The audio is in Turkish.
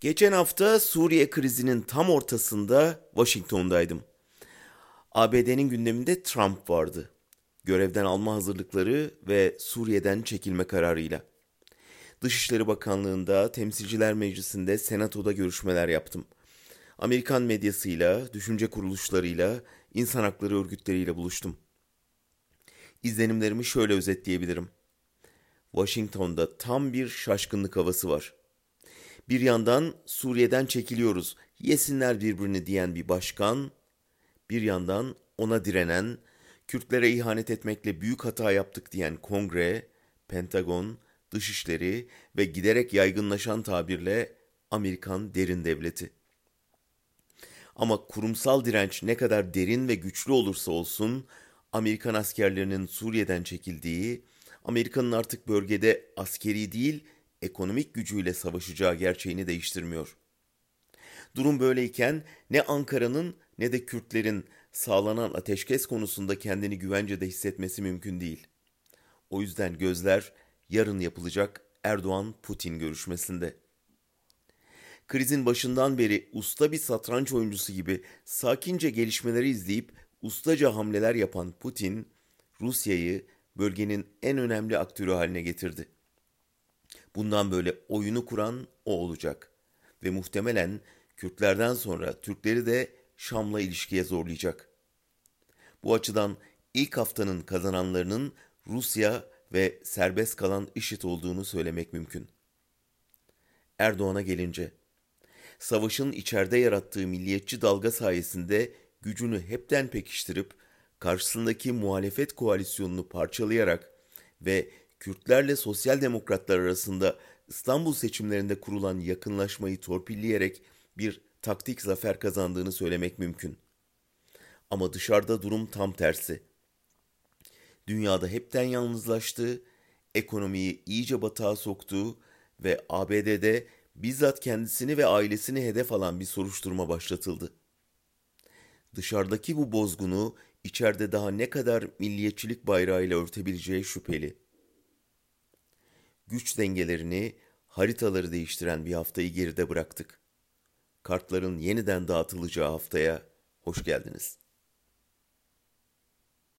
Geçen hafta Suriye krizinin tam ortasında Washington'daydım. ABD'nin gündeminde Trump vardı. Görevden alma hazırlıkları ve Suriye'den çekilme kararıyla. Dışişleri Bakanlığı'nda, Temsilciler Meclisi'nde, Senato'da görüşmeler yaptım. Amerikan medyasıyla, düşünce kuruluşlarıyla, insan hakları örgütleriyle buluştum. İzlenimlerimi şöyle özetleyebilirim. Washington'da tam bir şaşkınlık havası var. Bir yandan Suriye'den çekiliyoruz, yesinler birbirini diyen bir başkan, bir yandan ona direnen, Kürtlere ihanet etmekle büyük hata yaptık diyen Kongre, Pentagon, Dışişleri ve giderek yaygınlaşan tabirle Amerikan derin devleti. Ama kurumsal direnç ne kadar derin ve güçlü olursa olsun, Amerikan askerlerinin Suriye'den çekildiği, Amerika'nın artık bölgede askeri değil, ekonomik gücüyle savaşacağı gerçeğini değiştirmiyor. Durum böyleyken ne Ankara'nın ne de Kürtlerin sağlanan ateşkes konusunda kendini güvencede hissetmesi mümkün değil. O yüzden gözler yarın yapılacak Erdoğan-Putin görüşmesinde. Krizin başından beri usta bir satranç oyuncusu gibi sakince gelişmeleri izleyip ustaca hamleler yapan Putin, Rusya'yı bölgenin en önemli aktörü haline getirdi. Bundan böyle oyunu kuran o olacak ve muhtemelen Kürtlerden sonra Türkleri de Şam'la ilişkiye zorlayacak. Bu açıdan ilk haftanın kazananlarının Rusya ve serbest kalan IŞİD olduğunu söylemek mümkün. Erdoğan'a gelince, savaşın içeride yarattığı milliyetçi dalga sayesinde gücünü hepten pekiştirip karşısındaki muhalefet koalisyonunu parçalayarak ve Kürtlerle sosyal demokratlar arasında İstanbul seçimlerinde kurulan yakınlaşmayı torpilleyerek bir taktik zafer kazandığını söylemek mümkün. Ama dışarıda durum tam tersi. Dünyada hepten yalnızlaştı, ekonomiyi iyice batağa soktu ve ABD'de bizzat kendisini ve ailesini hedef alan bir soruşturma başlatıldı. Dışarıdaki bu bozgunu içeride daha ne kadar milliyetçilik bayrağıyla örtebileceği şüpheli. Güç dengelerini, haritaları değiştiren bir haftayı geride bıraktık. Kartların yeniden dağıtılacağı haftaya hoş geldiniz.